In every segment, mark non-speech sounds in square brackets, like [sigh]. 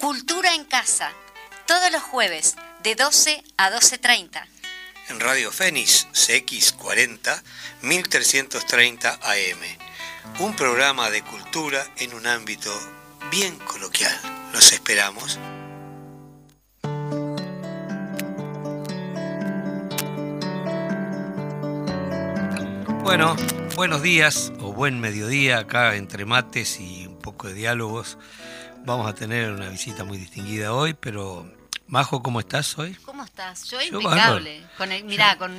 Cultura en Casa, todos los jueves de 12 a 12.30. En Radio Fénix CX40 1330 AM. Un programa de cultura en un ámbito bien coloquial. Los esperamos. Bueno, buenos días o buen mediodía acá entre mates y un poco de diálogos. Vamos a tener una visita muy distinguida hoy, pero Majo, ¿cómo estás hoy? ¿Cómo estás? Yo, impecable. Con mirá, con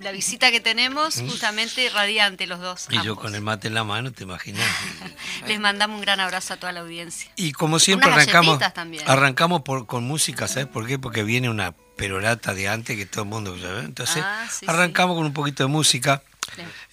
la visita que tenemos, justamente radiante los dos. Y yo con el mate en la mano, te imaginas. [laughs] Les mandamos un gran abrazo a toda la audiencia. Y como siempre arrancamos, arrancamos por, con música, ¿sabes por qué? Porque viene una perorata de antes que todo el mundo sabe. Entonces, ah, arrancamos con un poquito de música.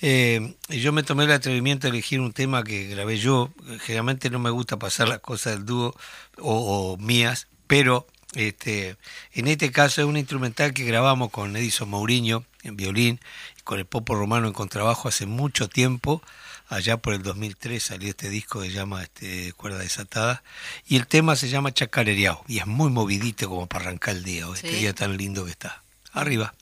Eh, yo me tomé el atrevimiento de elegir un tema que grabé yo. Generalmente no me gusta pasar las cosas del dúo o, mías, pero este, en este caso es un instrumental que grabamos con Edison Mourinho en violín, y con el Popo Romano en contrabajo hace mucho tiempo. Allá por el 2003 salió este disco que se llama este, Cuerda Desatada. Y el tema se llama Chacarereao. Y es muy movidito como para arrancar el día, este día tan lindo que está. Arriba.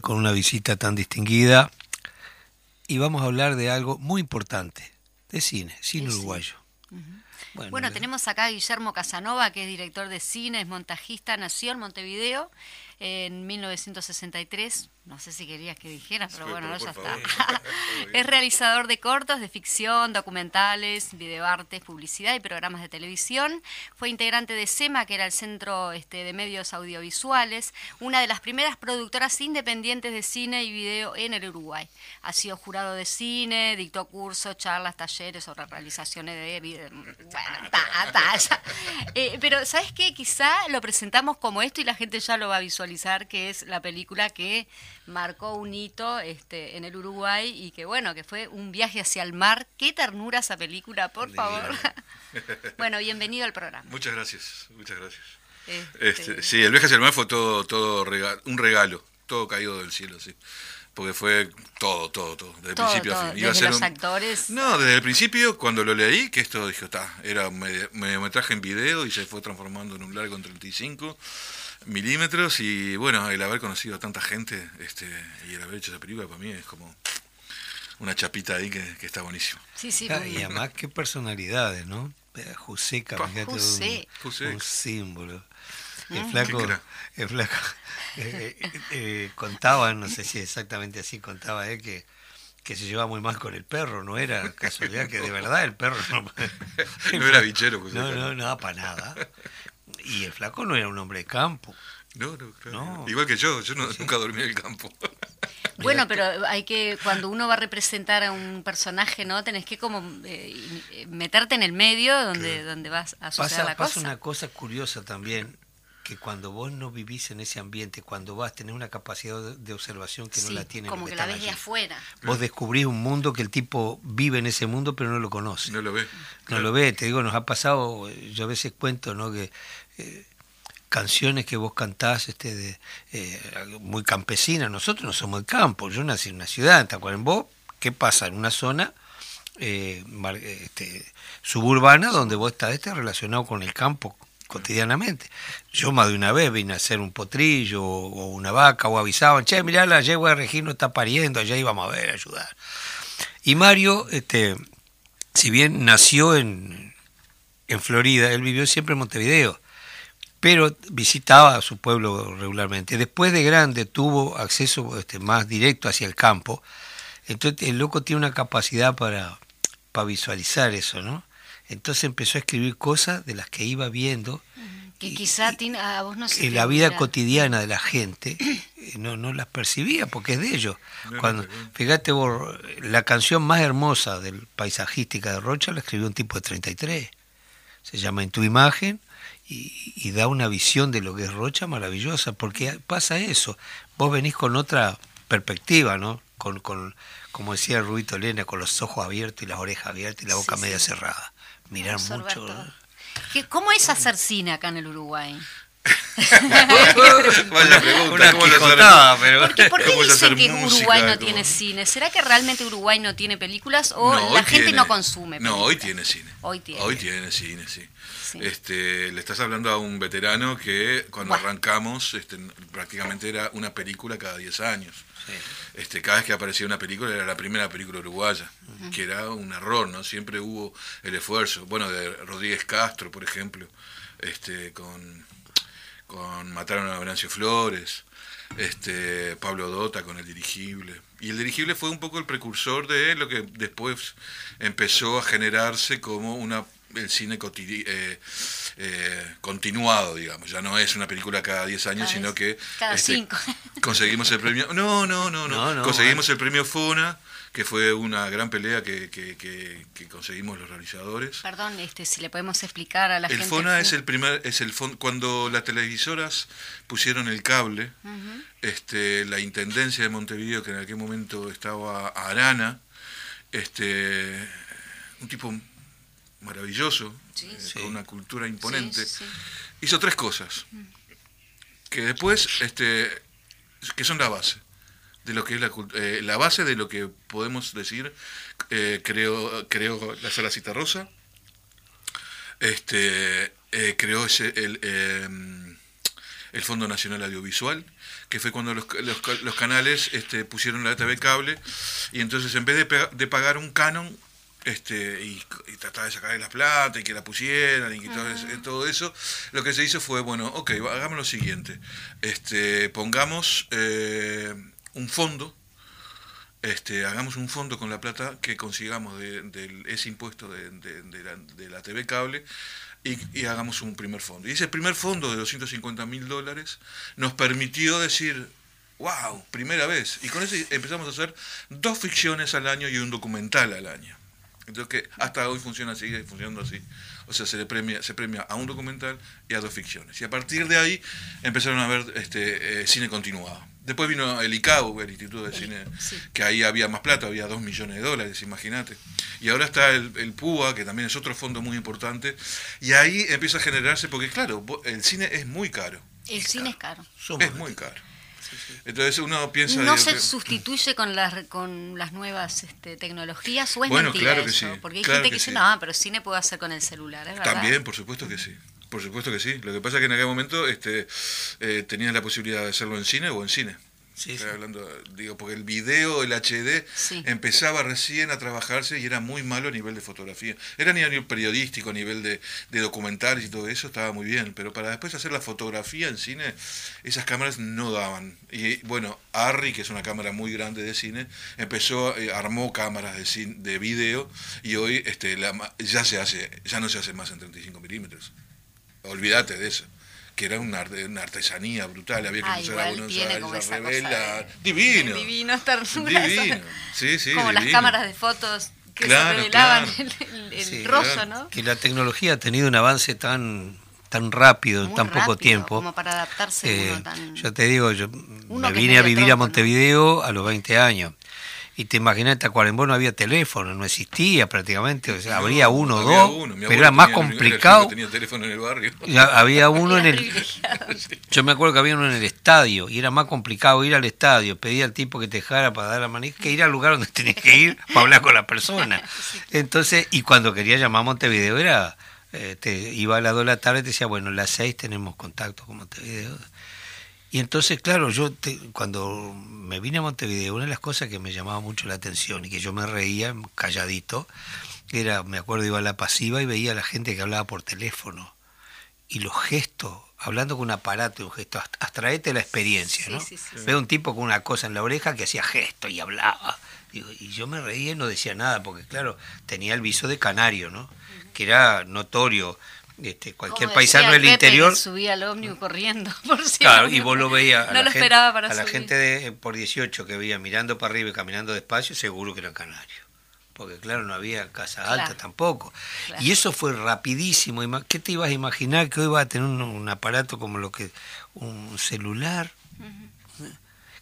Con una visita tan distinguida. Y vamos a hablar de algo muy importante, de cine, cine uruguayo. Bueno, tenemos acá a Guillermo Casanova, que es director de cine, es montajista, nació en Montevideo en 1963 no sé si querías que dijera, pero bueno, ya está. [laughs] es realizador de cortos, de ficción, documentales, videoartes, publicidad y programas de televisión. Fue integrante de SEMA, que era el Centro este, de Medios Audiovisuales, una de las primeras productoras independientes de cine y video en el Uruguay. Ha sido jurado de cine, dictó cursos, charlas, talleres sobre realizaciones de... Video. Bueno, eh, pero, ¿sabes qué? Quizá lo presentamos como esto y la gente ya lo va a visualizar, que es la película que marcó un hito este, en el Uruguay y que bueno, que fue un viaje hacia el mar. Qué ternura esa película, por favor. [laughs] bueno, bienvenido al programa. Muchas gracias, muchas gracias. Este, este... sí, el viaje hacia el mar fue todo, todo un regalo, todo caído del cielo, sí. Porque fue todo, todo, todo, desde el principio a fin. Iba desde los actores. No, desde el principio, cuando lo leí, que esto dije, está, era un mediometraje en video y se fue transformando en un largo en 35 milímetros y bueno, el haber conocido a tanta gente este, y el haber hecho esa película para mí es como una chapita ahí que, está buenísimo. Sí, sí, y además qué personalidades, ¿no? Joseca, José. Un, un, símbolo. El mm. flaco, el flaco [laughs] eh, eh, eh, contaba, no sé si exactamente así contaba él, que, que se llevaba muy mal con el perro, no era casualidad que de verdad el perro no, [laughs] [laughs] no era bichero. No, no, nada, para nada. Y el flaco no era un hombre de campo. No, no, claro. Igual que yo, yo nunca dormí en el campo. [laughs] Bueno, pero hay que, cuando uno va a representar a un personaje, ¿no? Tenés que como eh, meterte en el medio donde, donde vas a suceder la cosa. Pasa una cosa curiosa también, que cuando vos no vivís en ese ambiente, cuando vas a tener una capacidad de observación que no la tiene como que, la ves de afuera. Vos descubrís un mundo que el tipo vive en ese mundo pero no lo conoce. No lo ve. No lo ve, te digo, nos ha pasado, yo a veces cuento, ¿no? Que eh, canciones que vos cantás este, de, eh, muy campesinas. Nosotros no somos el campo, yo nací en una ciudad, en vos ¿qué pasa? En una zona eh, este, suburbana donde vos estás este, relacionado con el campo cotidianamente. Yo más de una vez vine a hacer un potrillo o, una vaca o avisaban, che, mirá, la yegua de Regino está pariendo, allá íbamos a ver, ayudar. Y Mario, este, si bien nació en, en Florida, él vivió siempre en Montevideo pero visitaba a su pueblo regularmente. Después de grande tuvo acceso este, más directo hacia el campo, entonces el loco tiene una capacidad para, para visualizar eso, ¿no? Entonces empezó a escribir cosas de las que iba viendo. Que quizá a vos no sé. la vida cotidiana de la gente eh, no, no las percibía porque es de ellos. Cuando, fíjate vos, la canción más hermosa del paisajística de Rocha la escribió un tipo de 33. Se llama En tu imagen y, da una visión de lo que es Rocha maravillosa, porque pasa eso, vos venís con otra perspectiva, ¿no? Con, con como decía Rubito Elena, con los ojos abiertos y las orejas abiertas y la boca media cerrada. Mirar mucho. ¿Cómo es hacer cine acá en el Uruguay? [laughs] Vaya pregunta, ¿cómo pero... ¿Por qué, por qué dicen que Uruguay no tiene cine? ¿Será que realmente Uruguay no tiene películas o la gente no consume No, hoy tiene cine. Hoy tiene. Hoy tiene cine, sí. Este, le estás hablando a un veterano que cuando arrancamos este, prácticamente era una película cada 10 años. Este, cada vez que aparecía una película era la primera película uruguaya, que era un error, ¿no? Siempre hubo el esfuerzo. Bueno, de Rodríguez Castro, por ejemplo, este, con, con Mataron a Venancio Flores, este, Pablo Dota con el dirigible. Y el dirigible fue un poco el precursor de lo que después empezó a generarse como una el cine eh, eh, continuado, digamos. Ya no es una película cada 10 años, sino que cada este, [laughs] conseguimos el premio. No, no, no, no. conseguimos el premio FONA, que fue una gran pelea que, que, conseguimos los realizadores. Perdón, este, si le podemos explicar a la el gente. El FONA es el primer, es el cuando las televisoras pusieron el cable, este, la intendencia de Montevideo, que en aquel momento estaba Arana, este, un tipo maravilloso, eh, con una cultura imponente, hizo tres cosas que después, este, que son la base de lo que es la, eh, la base de lo que podemos decir, eh, creo, creo la sala Cita Rosa, este, creó ese, el, em, el Fondo Nacional Audiovisual, que fue cuando los, los, canales este, pusieron la TV cable, y entonces en vez de, de pagar un canon, este, y, trataba de sacarle las plantas y que la pusieran y que todo, eso, lo que se hizo fue, bueno, ok, hagamos lo siguiente, este, pongamos eh, un fondo, este, hagamos un fondo con la plata que consigamos de, ese impuesto de, de, la, TV cable y, hagamos un primer fondo. Y ese primer fondo de 250 mil dólares nos permitió decir, wow, primera vez. Y con eso empezamos a hacer dos ficciones al año y un documental al año. Entonces que hasta hoy funciona así, sigue funcionando así. O sea, se le premia, se premia a un documental y a dos ficciones. Y a partir de ahí empezaron a ver este, eh, cine continuado. Después vino el ICAO, el Instituto de Cine, que ahí había más plata, había dos millones de dólares, imagínate. Y ahora está el, el, PUA, que también es otro fondo muy importante. Y ahí empieza a generarse, porque claro, el cine es muy caro. El cine es caro. Es muy caro. Entonces uno piensa... ¿No se sustituye con las, con las nuevas este, tecnologías o es bueno, mentira claro que Sí, Porque hay gente que, dice, no, pero cine puedo hacer con el celular, ¿es verdad? También, por supuesto que sí. Por supuesto que sí. Lo que pasa es que en aquel momento este, eh, tenías la posibilidad de hacerlo en cine o en cine. Sí, hablando, digo, porque el video, el HD, empezaba recién a trabajarse y era muy malo a nivel de fotografía. Era a nivel periodístico, a nivel de, de documentales y todo eso, estaba muy bien. Pero para después hacer la fotografía en cine, esas cámaras no daban. Y bueno, Arri, que es una cámara muy grande de cine, empezó, eh, armó cámaras de, cine, de video y hoy este, la, ya, se hace, ya no se hace más en 35 milímetros. Olvídate de eso que era una, una artesanía brutal, había que ah, usar a Buenos Aires, a revela. Divino. Divino estar Divino. Sí, sí, Como las cámaras de fotos que se revelaban el, rostro, ¿no? Que la tecnología ha tenido un avance tan tan rápido en tan poco tiempo. Como para adaptarse uno eh, Yo te digo, yo me vine a vivir a Montevideo a los 20 años. Y te imaginas, en Tacuarembó no había teléfono, no existía prácticamente, o sea, habría uno o dos, pero era más complicado. Tenía teléfono en el barrio. había uno en el... [laughs] Yo me acuerdo que había uno en el estadio, y era más complicado ir al estadio, pedir al tipo que te dejara para dar la manija, que ir al lugar donde [laughs] tenías que ir para hablar con la persona. [laughs] Entonces, y cuando quería llamar a Montevideo era... Eh, te iba a las 2 de la tarde y te decía, bueno, a las 6 tenemos contacto con Montevideo y entonces, claro, yo cuando me vine a Montevideo, una de las cosas que me llamaba mucho la atención y que yo me reía calladito, era, me acuerdo, iba a la pasiva y veía a la gente que hablaba por teléfono. Y los gestos, hablando con un aparato, un gesto, abstraete la experiencia, ¿no? Veo un tipo con una cosa en la oreja que hacía gesto y hablaba. y yo me reía y no decía nada, porque claro, tenía el viso de canario, ¿no? Que era notorio este, cualquier paisano del interior. subía al ómnibus corriendo, [laughs] por Claro, y vos lo veías. A no la lo gente, esperaba para A la gente de, por 18 que veía mirando para arriba y caminando despacio, seguro que eran canarios. Porque, claro, no había casa alta tampoco. Y eso fue rapidísimo. ¿Qué te ibas a imaginar que hoy iba a tener un, aparato como lo que. un celular?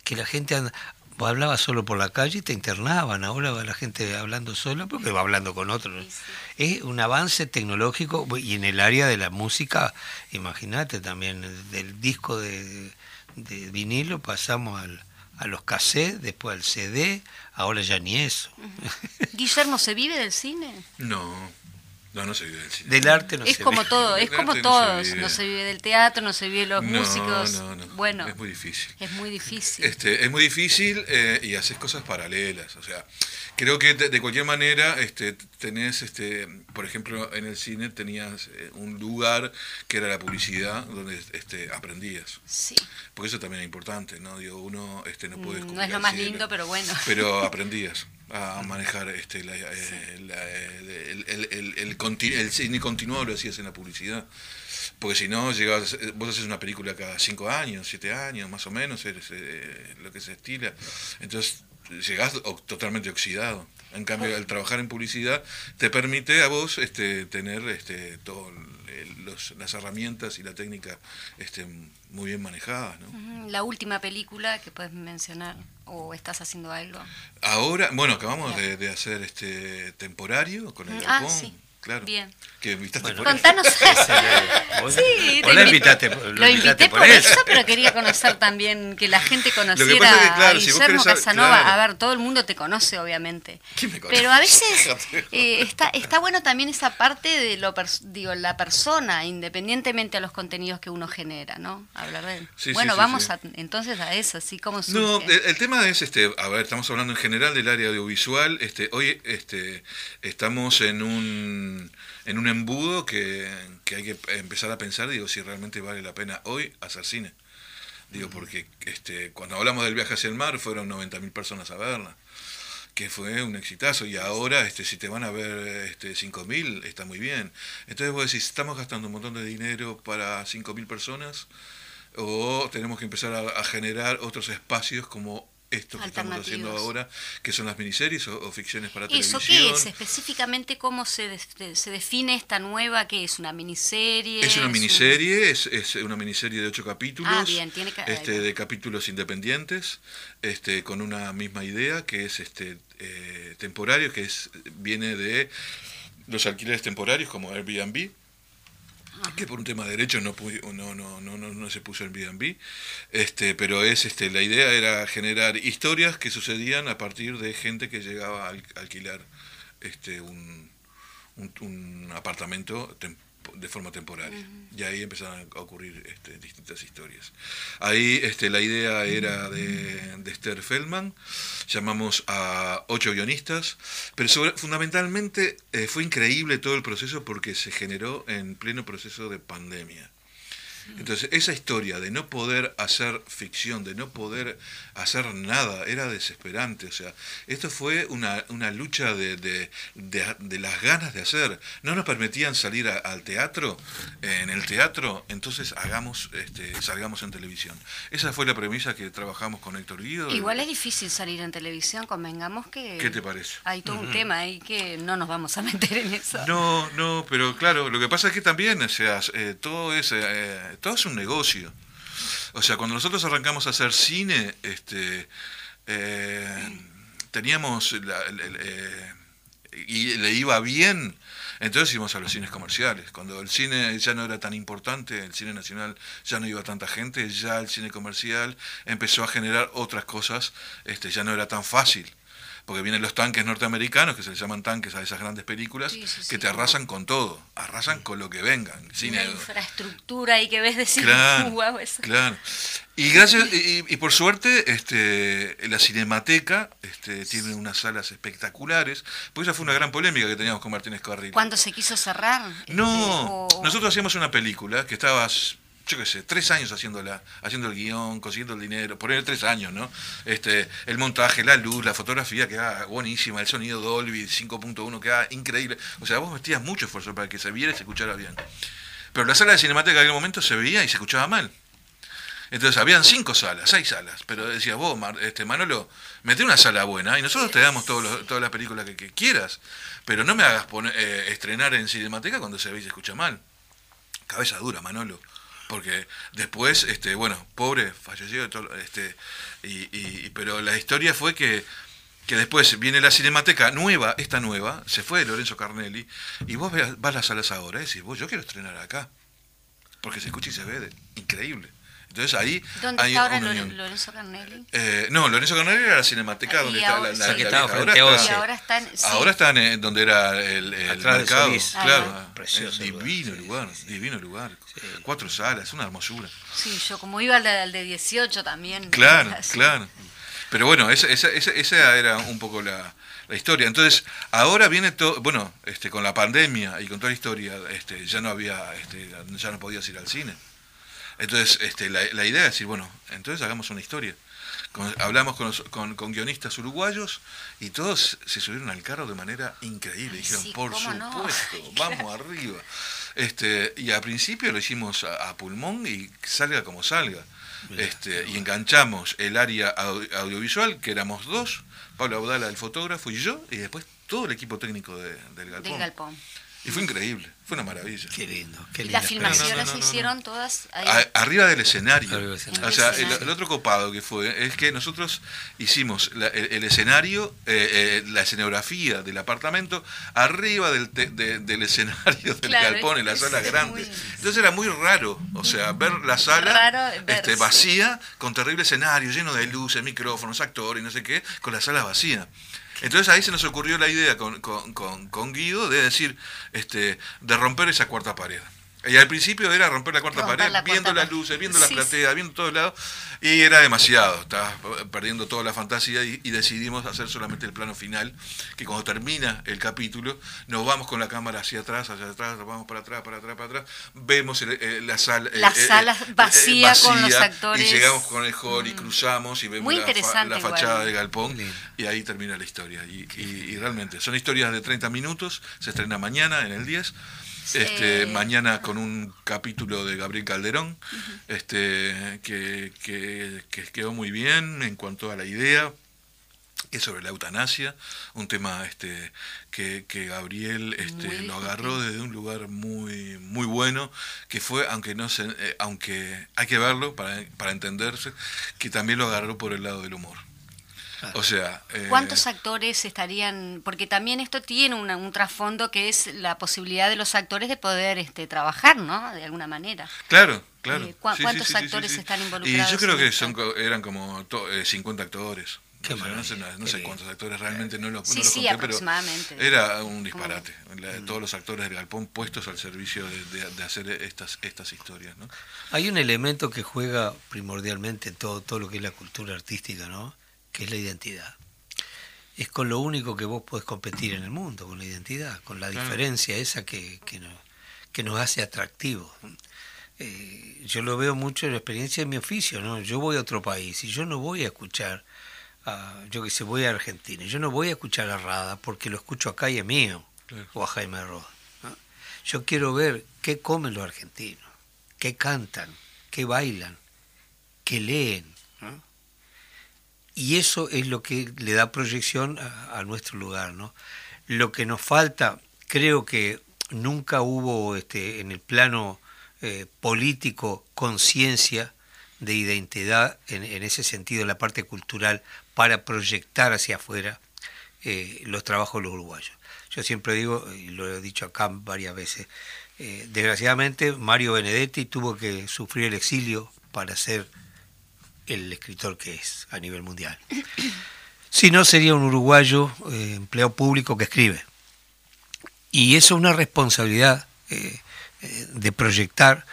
Que la gente anda. Vos hablabas solo por la calle y te internaban, ahora va la gente hablando sola porque va hablando con otros. Es un avance tecnológico y en el área de la música, imagínate también, del disco de, vinilo pasamos al, a los cassettes, después al CD, ahora ya ni eso. Guillermo, ¿se vive del cine? No. No, no se vive del cine. Del arte no es se como vive. todo, es como todos. No se, vive del teatro, no se vive de los músicos. No, no. Bueno, es muy difícil. Es muy difícil. Este, es muy difícil eh, y haces cosas paralelas. O sea, creo que de, cualquier manera este, tenés, este, por ejemplo, en el cine tenías eh, un lugar que era la publicidad donde este, aprendías. Sí. Porque eso también es importante, ¿no? Digo, uno este, no puede mm, No es lo más lindo, pero bueno. Pero [laughs] aprendías a manejar este, eh, el, el, el, cine continuado lo hacías en la publicidad. Porque si no, llegabas, vos haces una película cada cinco años, siete años, más o menos, es eh, lo que se estila. Entonces, llegás totalmente oxidado. En cambio, al trabajar en publicidad, te permite a vos este, tener este, todas las herramientas y la técnica este, muy bien manejadas. ¿no? La última película que puedes mencionar o estás haciendo algo? Ahora, bueno, acabamos de, hacer este temporario con el Ah, sí. Claro. Bien. Que bueno, [laughs] Contanos. [laughs] Sí, lo invitaste, lo, invité por, eso. pero quería conocer también, que la gente conociera a Guillermo Casanova. A ver, todo el mundo te conoce, obviamente. Pero a veces [laughs] eh, está, está bueno también esa parte de lo digo, la persona, independientemente a los contenidos que uno genera, ¿no? Hablar de bueno, vamos entonces a eso, así como No, el, tema es, este, a ver, estamos hablando en general del área audiovisual. Este, hoy este, estamos en un en un embudo que, hay que empezar a pensar, digo, si realmente vale la pena hoy hacer cine. Digo, porque este, cuando hablamos del viaje hacia el mar fueron 90.000 personas a verla, que fue un exitazo, y ahora este, si te van a ver este, 5.000 está muy bien. Entonces vos decís, estamos gastando un montón de dinero para 5.000 personas, o tenemos que empezar a generar otros espacios como esto que estamos haciendo ahora, que son las miniseries o, ficciones para televisión. ¿Eso qué es? Específicamente, ¿cómo se, se define esta nueva? que es? ¿Una miniserie? Es una miniserie, es, es, una miniserie de ocho capítulos, ah, bien, tiene este, de capítulos independientes, este, con una misma idea, que es este eh, temporario, que es viene de los alquileres temporarios como Airbnb, que por un tema de derechos no, no, no, no, no, se puso en Airbnb, este, pero es este, la idea era generar historias que sucedían a partir de gente que llegaba a alquilar este, un, un, un apartamento de forma temporaria. Y ahí empezaron a ocurrir este, distintas historias. Ahí este, la idea era de, de Esther Feldman, llamamos a ocho guionistas, pero fundamentalmente eh, fue increíble todo el proceso porque se generó en pleno proceso de pandemia. Entonces, esa historia de no poder hacer ficción, de no poder hacer nada, era desesperante. O sea, esto fue una, una lucha de, de, de, las ganas de hacer. No nos permitían salir al teatro, en el teatro, entonces hagamos, este, salgamos en televisión. Esa fue la premisa que trabajamos con Héctor Guido. Igual es difícil salir en televisión, convengamos que... ¿Qué te parece? Hay todo un tema ahí que no nos vamos a [laughs] meter en eso. No, no, pero claro, lo que pasa es que también, o sea, eh, todo es... Eh, todo es un negocio. O sea, cuando nosotros arrancamos a hacer cine, este, eh, teníamos eh, y le iba bien, entonces íbamos a los cines comerciales. Cuando el cine ya no era tan importante, el cine nacional ya no iba tanta gente, ya el cine comercial empezó a generar otras cosas, este, ya no era tan fácil porque vienen los tanques norteamericanos, que se les llaman tanques a esas grandes películas, que te arrasan con todo, arrasan con lo que vengan. Cine, infraestructura y que ves decir, claro, [laughs] Claro. Y gracias y, por suerte este la Cinemateca este, tiene unas salas espectaculares, pues esa fue una gran polémica que teníamos con Martínez Carril. ¿Cuándo se quiso cerrar? No, este, nosotros hacíamos una película que estaba yo qué sé, tres años haciéndola, haciendo el guion, consiguiendo el dinero, por tres años, ¿no? Este, el montaje, la luz, la fotografía queda buenísima, el sonido Dolby 5.1 queda increíble. O sea, vos metías mucho esfuerzo para que se viera y se escuchara bien. Pero la sala de cinemática en aquel momento se veía y se escuchaba mal. Entonces habían cinco salas, seis salas, pero decías vos, este, Manolo, mete una sala buena y nosotros te damos todas las películas que, quieras, pero no me hagas poner, eh, estrenar en Cinemateca cuando se ve y se escucha mal. Cabeza dura, Manolo porque después, este, bueno, pobre, falleció, este, y, pero la historia fue que, que después viene la cinemateca nueva, esta nueva, se fue Lorenzo Carnelli, y vos vas a las salas ahora y decís, vos, yo quiero estrenar acá, porque se escucha y se ve, increíble. Entonces ahí ¿Dónde está ahora Lorenzo Carnelli? Eh, no, Lorenzo Carnelli era la Cinemateca donde está la, la, que estaba ahora, está, ahora están, ahora están en donde era el, el mercado. claro, ah, precioso. Divino lugar, divino lugar. Cuatro salas, una hermosura. Sí, yo como iba al de, 18 también. Claro, [laughs] claro. Pero bueno, esa, esa, esa, esa era un poco la, la historia. Entonces, ahora viene todo, bueno, este, con la pandemia y con toda la historia, este, ya no había, este, ya no podías ir al cine. Entonces, este, la, la, idea es decir, bueno, entonces hagamos una historia. hablamos con, con, guionistas uruguayos y todos se subieron al carro de manera increíble. Dijeron, por supuesto, [laughs] vamos arriba. Este, y al principio lo hicimos a, pulmón y salga como salga. este, y enganchamos el área audiovisual, que éramos dos, Pablo Audala, el fotógrafo, y yo, y después todo el equipo técnico del Galpón. Del Galpón. Y fue increíble. Fue una maravilla. Qué lindo, qué lindo. Las filmaciones se hicieron todas ahí. arriba del escenario. O sea, el, otro copado que fue es que nosotros hicimos el, escenario, eh, eh, la escenografía del apartamento, arriba del, del escenario del galpón, en la sala grande. Entonces era muy raro, o sea, ver la sala este, vacía, con terrible escenario, lleno de luces, micrófonos, actores, no sé qué, con la sala vacía. Entonces ahí se nos ocurrió la idea con, con, con, Guido de decir, este, de romper esa cuarta pared. Y al principio era romper la cuarta pared, viendo las luces, viendo las plateas, viendo todos lados, y era demasiado, estaba perdiendo toda la fantasía y, decidimos hacer solamente el plano final, que cuando termina el capítulo, nos vamos con la cámara hacia atrás, hacia atrás, vamos para atrás, para atrás, para atrás, vemos la sala, la sala vacía, con los actores. Y llegamos con el hall y mm. cruzamos y vemos la, fachada de Galpón, y ahí termina la historia. Y, y realmente, son historias de 30 minutos, se estrena mañana en el 10 este, mañana con un capítulo de Gabriel Calderón, este, que, que, quedó muy bien en cuanto a la idea, que es sobre la eutanasia, un tema este, que, que Gabriel este, lo agarró desde un lugar muy, muy bueno, que fue, aunque no se, eh, aunque hay que verlo para, para entenderse, que también lo agarró por el lado del humor. O sea... Eh, ¿Cuántos actores estarían...? Porque también esto tiene un trasfondo que es la posibilidad de los actores de poder este, trabajar, ¿no? De alguna manera. Claro, claro. Eh, ¿Cuántos actores están involucrados? Y yo creo que son, eran como 50 eh, actores. no, sé, cuántos actores realmente no lo, sí, sí, aproximadamente. era un disparate. todos los actores del galpón puestos al servicio de, hacer estas, estas historias. ¿no? Hay un elemento que juega primordialmente todo, todo lo que es la cultura artística, ¿no? Que es la identidad. Es con lo único que vos podés competir en el mundo, con la identidad, con la diferencia esa que, que, nos, que nos hace atractivos. Eh, yo lo veo mucho en la experiencia de mi oficio, ¿no? Yo voy a otro país y yo no voy a escuchar, a, yo que sé, voy a Argentina, yo no voy a escuchar a Rada porque lo escucho acá y es mío, o a Jaime Roda. Yo quiero ver qué comen los argentinos, qué cantan, qué bailan, qué leen, y eso es lo que le da proyección a, nuestro lugar. ¿no? Lo que nos falta, creo que nunca hubo este, en el plano eh, político conciencia de identidad en, ese sentido, en la parte cultural, para proyectar hacia afuera eh, los trabajos de los uruguayos. Yo siempre digo, y lo he dicho acá varias veces, eh, desgraciadamente Mario Benedetti tuvo que sufrir el exilio para ser el escritor que es a nivel mundial. [clears throat] Si no, sería un uruguayo eh, empleado público que escribe. Y eso es una responsabilidad eh, eh, de proyectar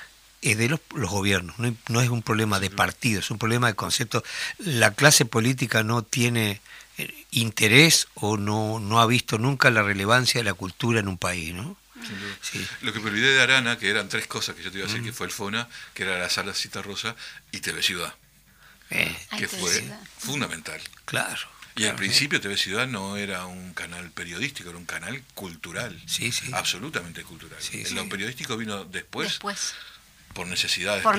de los, gobiernos, no, es un problema de partido, es un problema de concepto. La clase política no tiene interés o no, no ha visto nunca la relevancia de la cultura en un país, ¿no? Lo que me olvidé de Arana, que eran tres cosas que yo te iba a decir, que fue el FONA, que era la Sala Cita Rosa y TV Ciudad. Eh, que fue fundamental. Claro. Y al principio TV Ciudad no era un canal periodístico, era un canal cultural. Sí, sí. Absolutamente cultural. Lo periodístico vino después. Después por necesidades por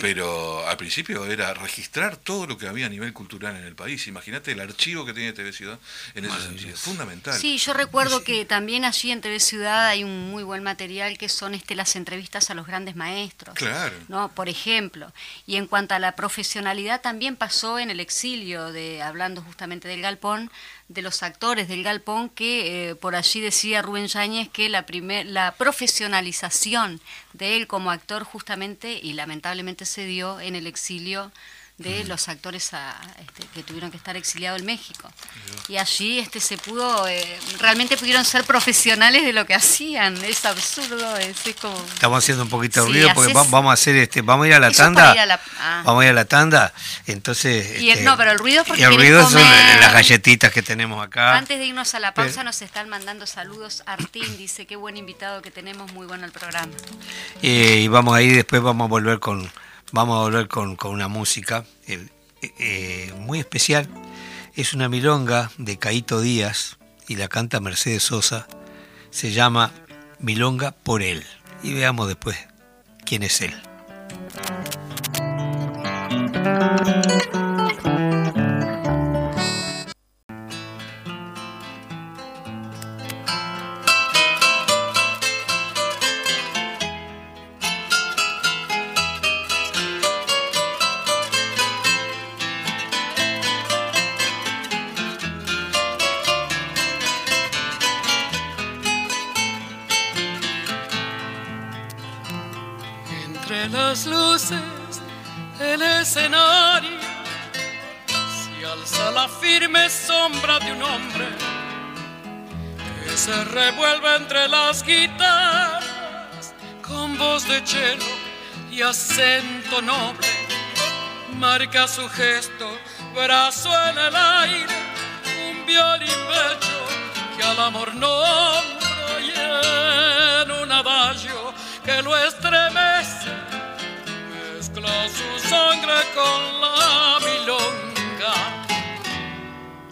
Pero al principio era registrar todo lo que había a nivel cultural en el país. Imagínate el archivo que tenía TV Ciudad en ese sentido. Fundamental. Sí, yo recuerdo que también allí en TV Ciudad hay un muy buen material que son este las entrevistas a los grandes maestros. Claro. ¿no? Por ejemplo. Y en cuanto a la profesionalidad, también pasó en el exilio, de hablando justamente del galpón, de los actores del galpón que eh, por allí decía Rubén Yáñez que la, primer, la profesionalización de él como actor justamente y lamentablemente se dio en el exilio de los actores este, que tuvieron que estar exiliados en México. Y allí este, se pudo, eh, realmente pudieron ser profesionales de lo que hacían. Es absurdo, es, como... Estamos haciendo un poquito de ruido porque vamos a hacer este, vamos a ir a la tanda. Ah. Vamos a ir a la tanda. Entonces. Y este, no, pero el ruido porque. el ruido son las galletitas que tenemos acá. Antes de irnos a la pausa, nos están mandando saludos. Artín dice: Qué buen invitado que tenemos, muy bueno el programa. Eh, y vamos a ir, después vamos a volver con vamos a volver con, una música eh, eh, muy especial. Es una milonga de Caito Díaz y la canta Mercedes Sosa. Se llama Milonga por él. Y veamos después quién es él. Entre las luces del escenario se alza la firme sombra de un hombre que se revuelve entre las guitarras con voz de chelo y acento noble. Marca su gesto, brazo en el aire, un violín pecho que al amor nombra y en un adagio que lo estremece, sangre con la milonga.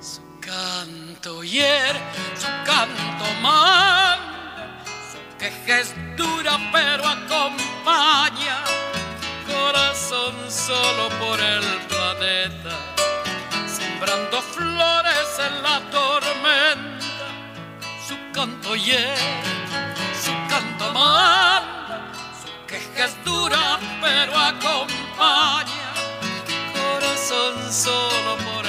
Su canto hiere, su canto manda, su queja es dura pero acompaña, corazón solo por el planeta, sembrando flores en la tormenta, su canto hiere, su canto manda que es dura pero acompaña, corazón solo por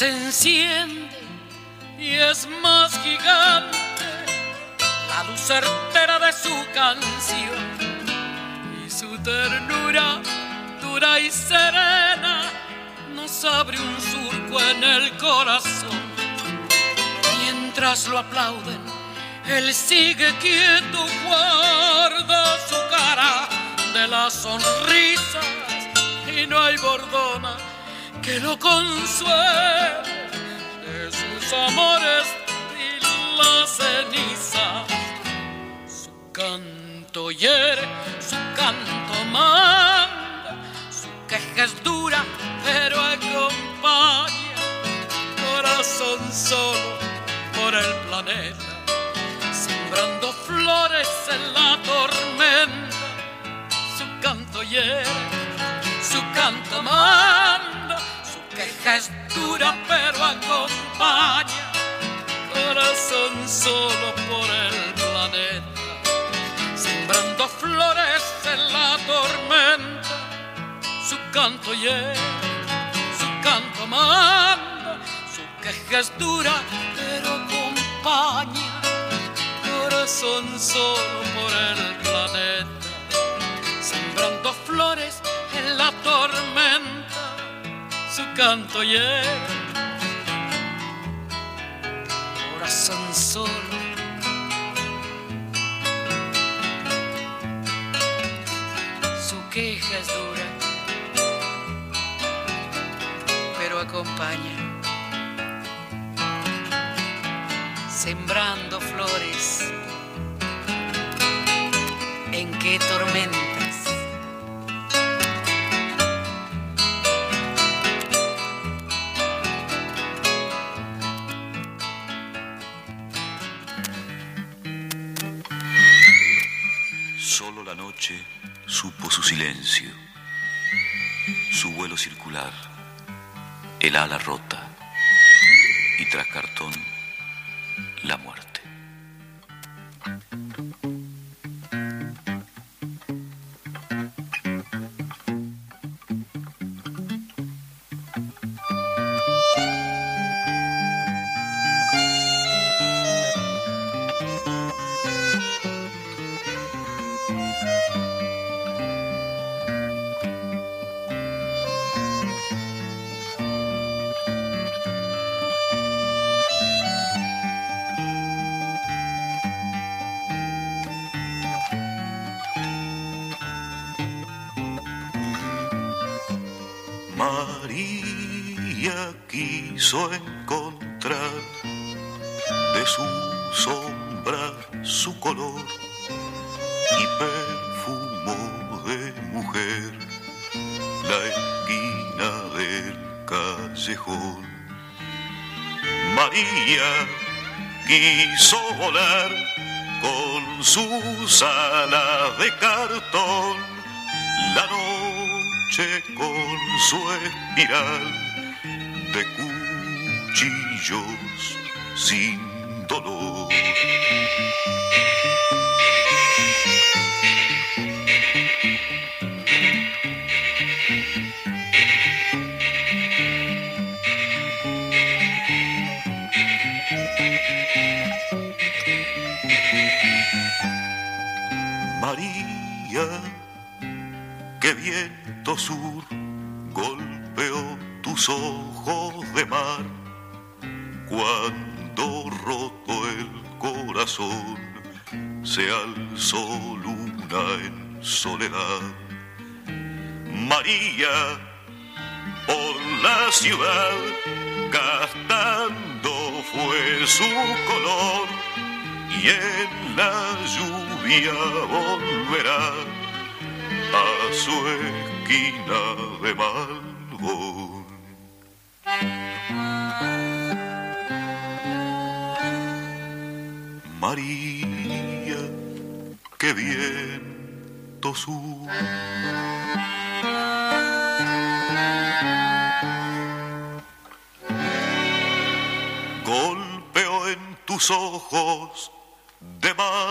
se enciende y es más gigante la luz certera de su canción y su ternura dura y serena nos abre un surco en el corazón. Mientras lo aplauden, él sigue quieto, guarda su cara de las sonrisas y no hay bordona que lo consuele de sus amores y la ceniza. Su canto hiere, su canto manda, su queja es dura, pero acompaña. Corazón solo por el planeta, sembrando flores en la tormenta. Su canto hiere, su canto manda queja es dura pero acompaña, corazón solo por el planeta, sembrando flores en la tormenta, su canto llena, su canto manda, su queja es dura pero acompaña, corazón solo por el planeta, sembrando flores en la tormenta su canto llega. Corazón solo. Su queja es dura, pero acompaña. Sembrando flores. ¿En qué tormenta? El ala rota quiso volar con sus alas de cartón. La noche con su espiral de cuchillos sin dolor. Sur golpeó tus ojos de mar cuando roto el corazón se alzó luna en soledad. María por la ciudad gastando fue su color y en la lluvia volverá a su esquina de Malbón. María, qué viento su. Golpeo en tus ojos de mar.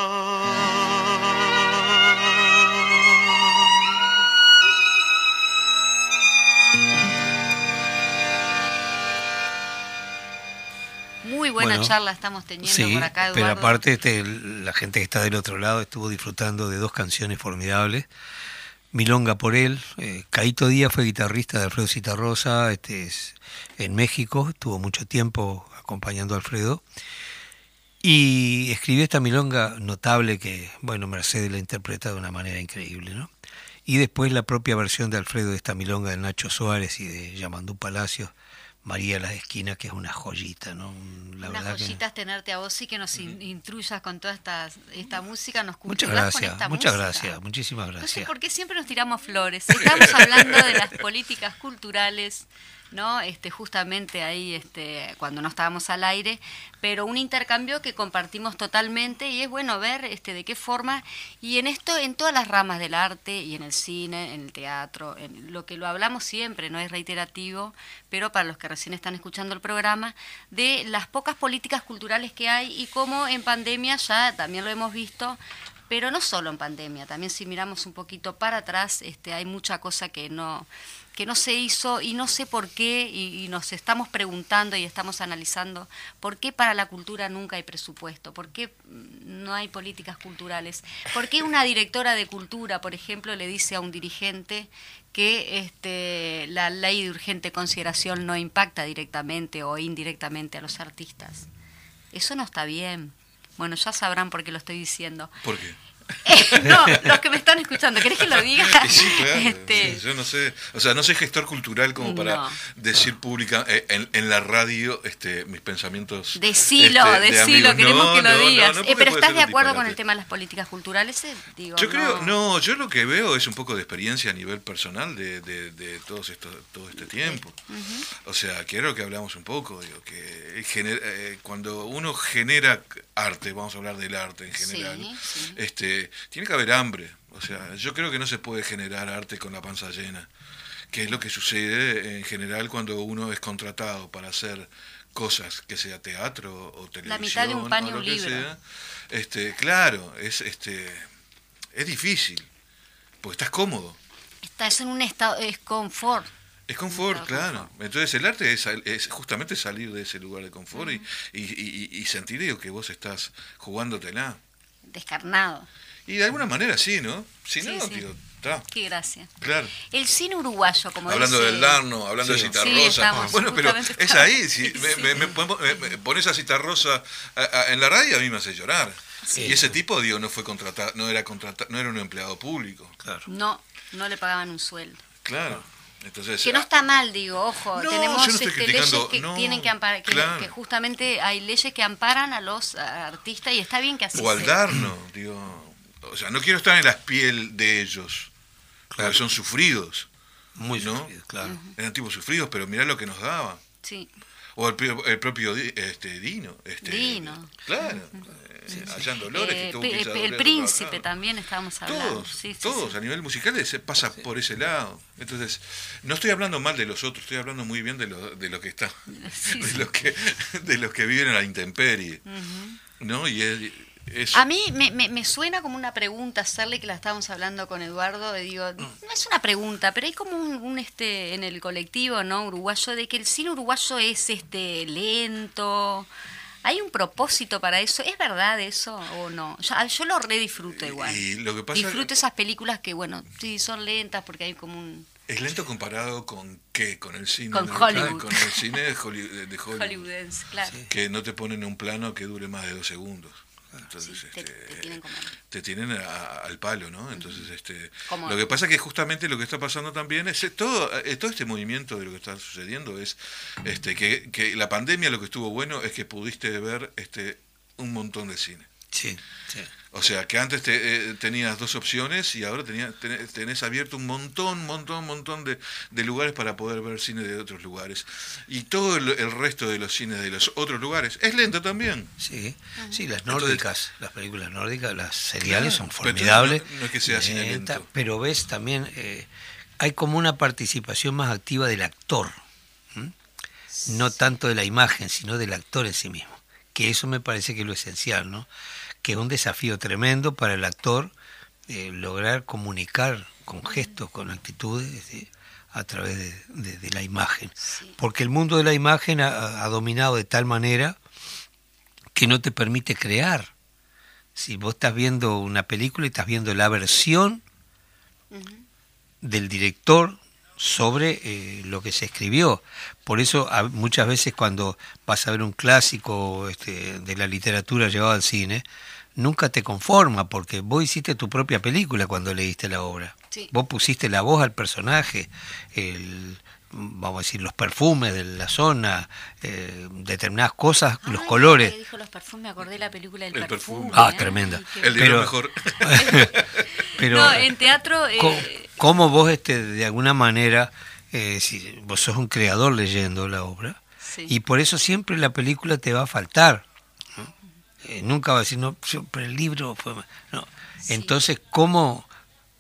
Buena charla estamos teniendo por acá, Pero aparte, este, la gente que está del otro lado estuvo disfrutando de dos canciones formidables. Milonga por él. Eh, Caito Díaz fue guitarrista de Alfredo Citarrosa este, en México, estuvo mucho tiempo acompañando a Alfredo. Y escribió esta milonga notable que, bueno, Mercedes la interpreta de una manera increíble, ¿no? Y después la propia versión de Alfredo de esta milonga de Nacho Suárez y de Yamandú Palacios María la Esquina, que es una joyita, ¿no? La una joyita es tenerte a vos y que nos intruyas con toda esta, esta música, nos Muchas gracias, muchas gracias, muchísimas gracias. No sé por qué siempre nos tiramos flores. Estamos [laughs] hablando de las políticas culturales ¿no? Este, justamente ahí este, cuando no estábamos al aire, pero un intercambio que compartimos totalmente y es bueno ver este, de qué forma, y en esto, en todas las ramas del arte y en el cine, en el teatro, en lo que lo hablamos siempre, no es reiterativo, pero para los que recién están escuchando el programa, de las pocas políticas culturales que hay y cómo en pandemia ya también lo hemos visto, pero no solo en pandemia, también si miramos un poquito para atrás, este, hay mucha cosa que no que no se hizo y no sé por qué, y, nos estamos preguntando y estamos analizando por qué para la cultura nunca hay presupuesto, por qué no hay políticas culturales, por qué una directora de cultura, por ejemplo, le dice a un dirigente que este, la ley de urgente consideración no impacta directamente o indirectamente a los artistas. Eso no está bien. Bueno, ya sabrán por qué lo estoy diciendo. ¿Por qué? [laughs] no, los que me están escuchando, ¿querés que lo diga? [laughs] Sí, claro. Este, yo no sé, o sea, no soy gestor cultural como para decir pública eh, en, la radio este, mis pensamientos. Decilo, este, decilo, queremos que lo digas. Eh, pero ¿estás de acuerdo con el tema de las políticas culturales? Eh, digo, yo creo, no, yo lo que veo es un poco de experiencia a nivel personal de, de, de todos esto, todo este tiempo. O sea, quiero que hablamos un poco, digo, que cuando uno genera arte, vamos a hablar del arte en general, este tiene que haber hambre. O sea, yo creo que no se puede generar arte con la panza llena, que es lo que sucede en general cuando uno es contratado para hacer cosas, que sea teatro o televisión. La mitad de un pan y un libro. Este, claro, es, este, es difícil, porque estás cómodo. Estás en un estado, es confort. Es confort, claro. Entonces el arte es, es, justamente salir de ese lugar de confort y, y, y, sentir que vos estás jugándotela. Descarnado. Y de alguna manera sí, ¿no? Si no, está. Qué gracia. Claro. El cine uruguayo, como Hablando del Darno, hablando de Citarrosa. bueno, pero es ahí. Si [laughs] me, me, pones a Citarrosa en la radio, a mí me hace llorar. Y ese tipo, digo, no fue contratado, no era contratado, no era un empleado público. Claro. No, no le pagaban un sueldo. Claro que no está mal, digo, ojo, tenemos este, leyes que tienen que amparar, que, justamente hay leyes que amparan a los artistas y está bien que así Igualdad, no, digo, o sea, no quiero estar en la piel de ellos, claro. son sufridos. Muy sufridos, claro. Eran tipos sufridos, pero mirá lo que nos daba. Sí. O el, propio este, Dino. Este, Dino. Claro. Eh, allá en Dolores. Eh, el príncipe también estábamos hablando. Todos, todos a nivel musical se pasa por ese lado. Entonces, no estoy hablando mal de los otros, estoy hablando muy bien de lo, de lo que está, [laughs] de los que, de los que viven en la intemperie. ¿No? Y es, a mí me, me, suena como una pregunta hacerle que la estábamos hablando con Eduardo, digo, no es una pregunta, pero hay como un, este en el colectivo, ¿no? uruguayo de que el cine uruguayo es este lento. ¿Hay un propósito para eso? ¿Es verdad eso o no? Yo, lo re disfruto igual. disfruto esas películas que, bueno, sí, son lentas porque hay como un... ¿Es lento comparado con qué? Con el cine. Con Hollywood. Con el cine de Hollywood. [laughs] claro. Que no te ponen un plano que dure más de dos segundos. Entonces, te, este, tienen, al palo, ¿no? Entonces, este, lo que pasa es que justamente lo que está pasando también es eh, todo, eh, todo este movimiento de lo que está sucediendo es este, que, que la pandemia lo que estuvo bueno es que pudiste ver este, un montón de cine. Sí, sí. O sea, que antes te, eh, tenías dos opciones y ahora tenías, tenés, abierto un montón, montón, montón de, de, lugares para poder ver cine de otros lugares. Y todo el, resto de los cines de los otros lugares es lento también. Sí, sí, las nórdicas, las películas nórdicas, las seriales son formidables. No, es que sea cine lento. Pero ves también, eh, hay como una participación más activa del actor. No tanto de la imagen, sino del actor en sí mismo. Que eso me parece que es lo esencial, ¿no? Que es un desafío tremendo para el actor eh, lograr comunicar con gestos, con actitudes a través de, la imagen. Porque el mundo de la imagen ha, dominado de tal manera que no te permite crear. Si vos estás viendo una película y estás viendo la versión del director sobre eh, lo que se escribió. Por eso muchas veces cuando vas a ver un clásico este, de la literatura llevado al cine, nunca te conforma, porque vos hiciste tu propia película cuando leíste la obra. Vos pusiste la voz al personaje, el, vamos a decir, los perfumes de la zona, eh, determinadas cosas, los colores. dijo los perfumes, me acordé de la película del perfume. Ah, tremenda. El pero, mejor. [laughs] [laughs] pero, no, en teatro... Eh, ¿cómo, vos, este, de alguna manera, eh, si vos sos un creador leyendo la obra, y por eso siempre la película te va a faltar eh, nunca va a decir, no, pero el libro fue... No. Entonces, ¿cómo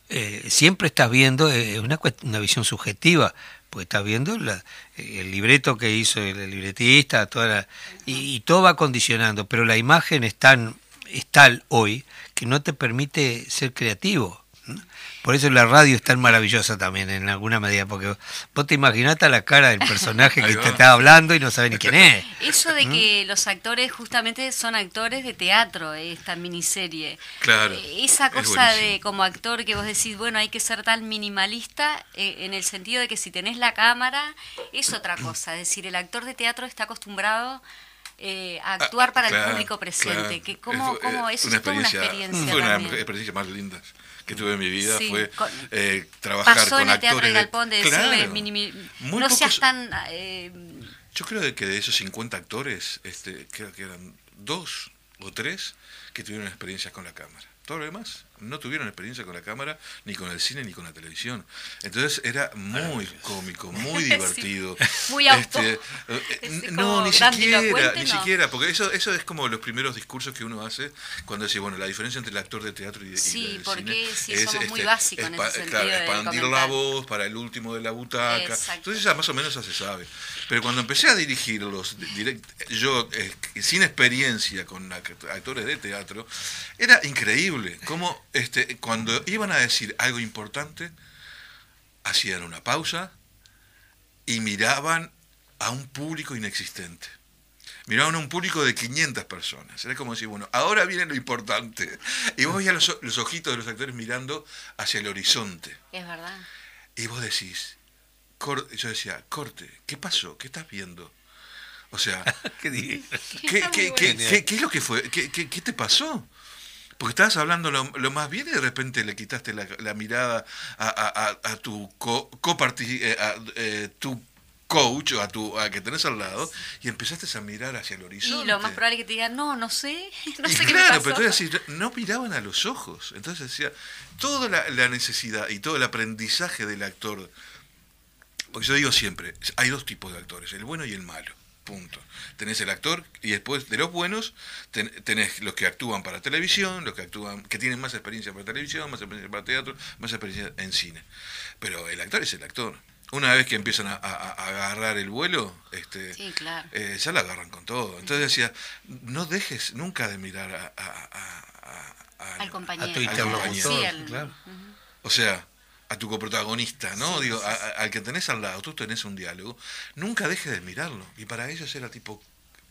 eh, siempre estás viendo eh, una, una visión subjetiva? Pues estás viendo el libreto que hizo el, libretista, toda y, todo va condicionando, pero la imagen es, tan, es tal hoy que no te permite ser creativo. Por eso la radio es tan maravillosa también, en alguna medida, porque vos te imaginás a la cara del personaje [laughs] que te está hablando y no sabes ni quién es. Eso de ¿Mm? que los actores justamente son actores de teatro, esta miniserie. Claro. Eh, esa cosa de como actor que vos decís, bueno, hay que ser tan minimalista eh, en el sentido de que si tenés la cámara es otra cosa. Es decir, el actor de teatro está acostumbrado eh, a actuar ah, para el público presente. Que cómo, cómo, eso es una experiencia. Fue una experiencia más linda que tuve en mi vida fue eh, trabajar pasó con en el Teatro de Galpón de no seas tan... Eh, yo creo que de esos 50 actores, este, creo que eran dos o tres que tuvieron experiencias con la cámara. Todo lo demás no tuvieron experiencia con la cámara, ni con el cine, ni con la televisión. Entonces era muy cómico, [laughs] muy divertido. [laughs] muy este, eh, [laughs] No, ni siquiera, ni siquiera, porque eso, eso es como los primeros discursos que uno hace cuando dice, bueno, la diferencia entre el actor de teatro y, sí, porque sí, somos este, muy básicos en ese sentido Claro, expandir la voz para el último de la butaca. Entonces ya más o menos ya se sabe. Pero cuando empecé a dirigirlos, yo eh, sin experiencia con actores de teatro, era increíble cómo este, cuando iban a decir algo importante, hacían una pausa y miraban a un público inexistente. Miraban a un público de 500 personas. Era como decir, bueno, ahora viene lo importante. Y vos veías los, los ojitos de los actores mirando hacia el horizonte. Es verdad. Y vos decís, yo decía, corte, ¿qué pasó? ¿Qué estás viendo? O sea, [laughs] ¿qué, es lo que fue? ¿Qué, qué te pasó? Porque estabas hablando lo, más bien y de repente le quitaste la, mirada a, tu co, eh, eh, tu coach o a tu a que tenés al lado y empezaste a mirar hacia el horizonte. Y lo más probable es que te digan, no, no sé, [laughs] no sé qué Claro, pero entonces no miraban a los ojos. Entonces decía, toda la, necesidad y todo el aprendizaje del actor, porque yo digo siempre, hay dos tipos de actores, el bueno y el malo. Punto. Tenés el actor y después de los buenos tenés los que actúan para televisión, los que actúan que tienen más experiencia para televisión, más experiencia para teatro, más experiencia en cine. Pero el actor es el actor. Una vez que empiezan a, agarrar el vuelo, este, eh, ya la agarran con todo. Entonces decía, no dejes nunca de mirar a, al compañero. O sea, a tu coprotagonista, ¿no? Digo, al que tenés al lado, tú tenés un diálogo, nunca dejes de mirarlo. Y para ellos era tipo